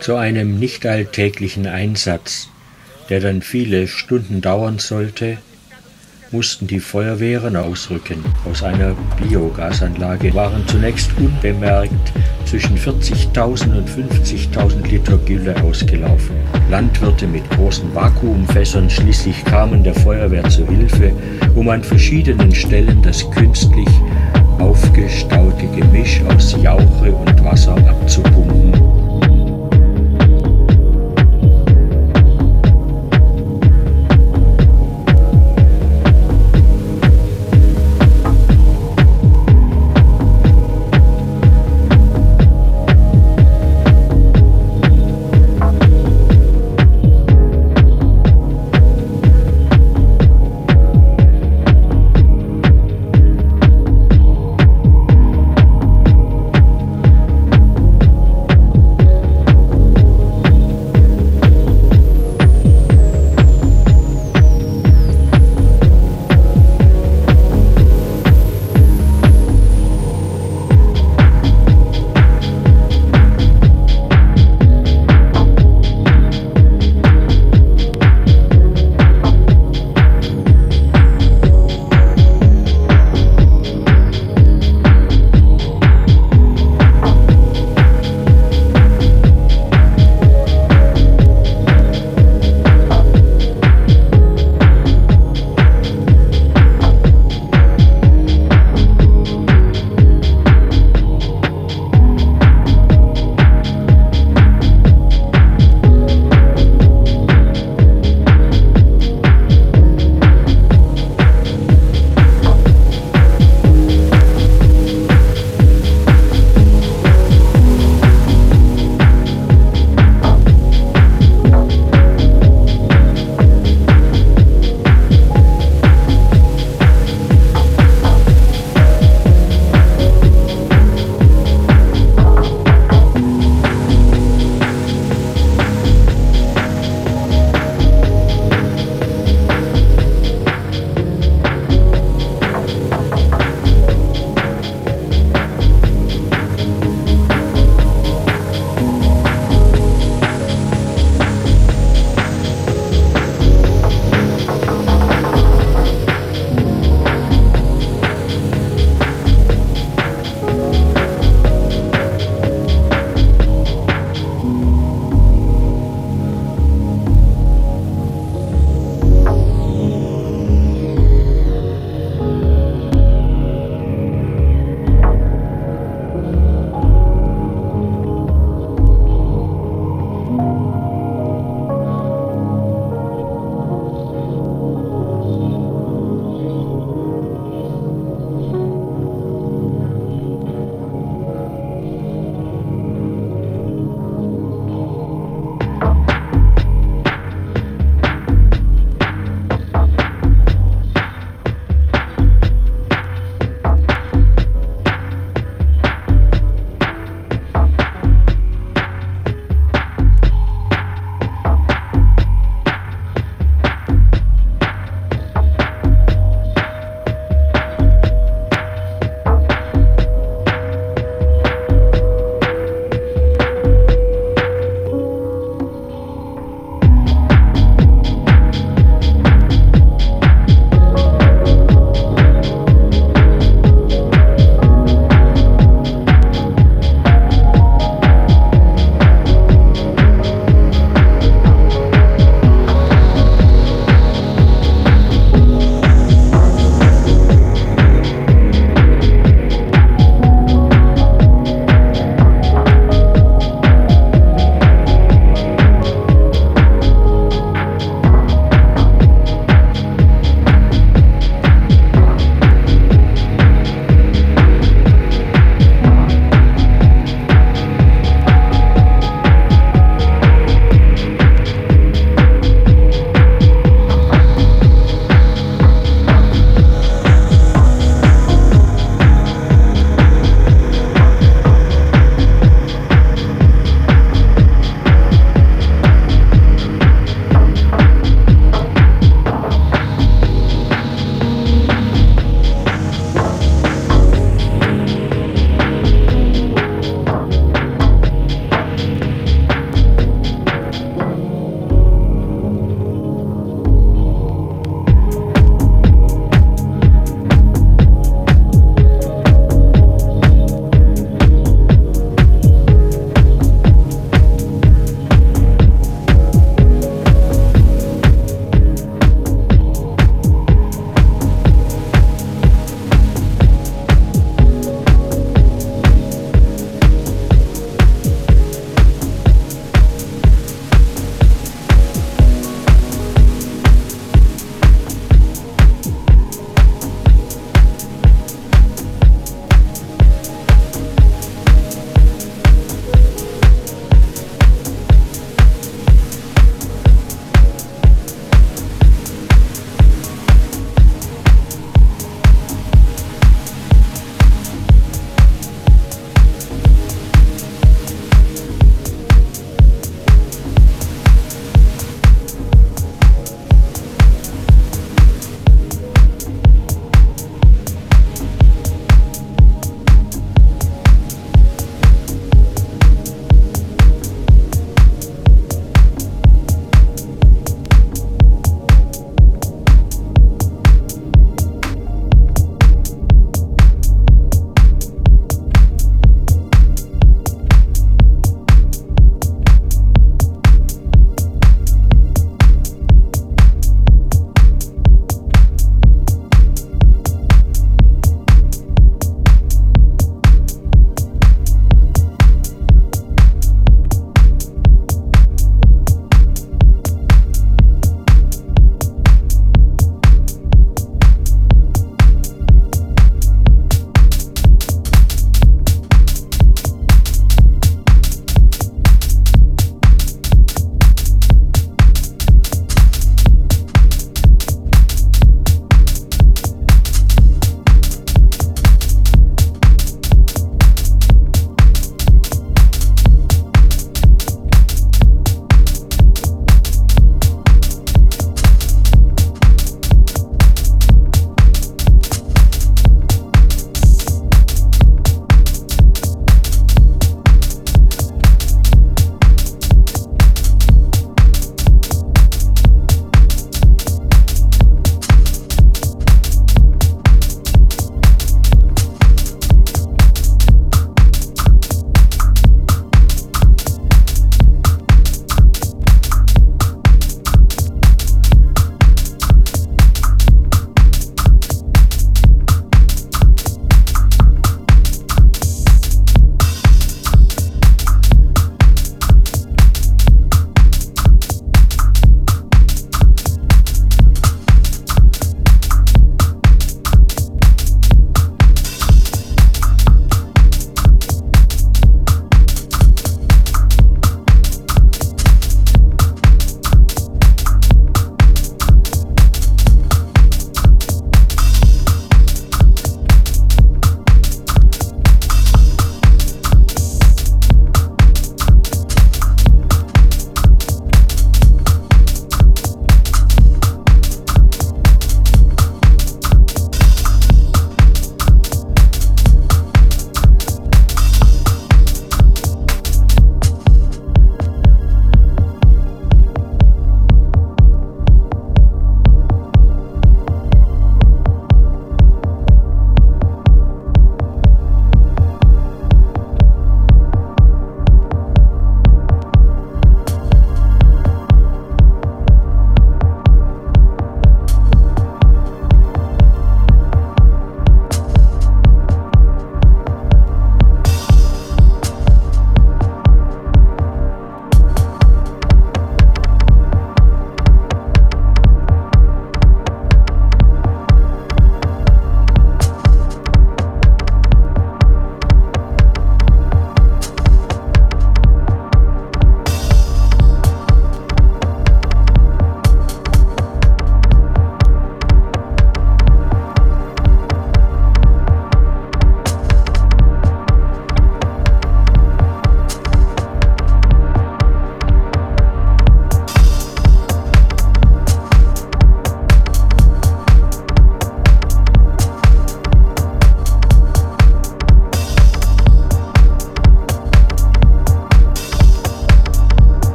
Zu einem nicht alltäglichen Einsatz, der dann viele Stunden dauern sollte, mussten die Feuerwehren ausrücken. Aus einer Biogasanlage waren zunächst unbemerkt zwischen 40.000 und 50.000 Liter Gülle ausgelaufen. Landwirte mit großen Vakuumfässern schließlich kamen der Feuerwehr zu Hilfe, um an verschiedenen Stellen das künstlich aufgestaute Gemisch aus Jauche und Wasser abzupumpen.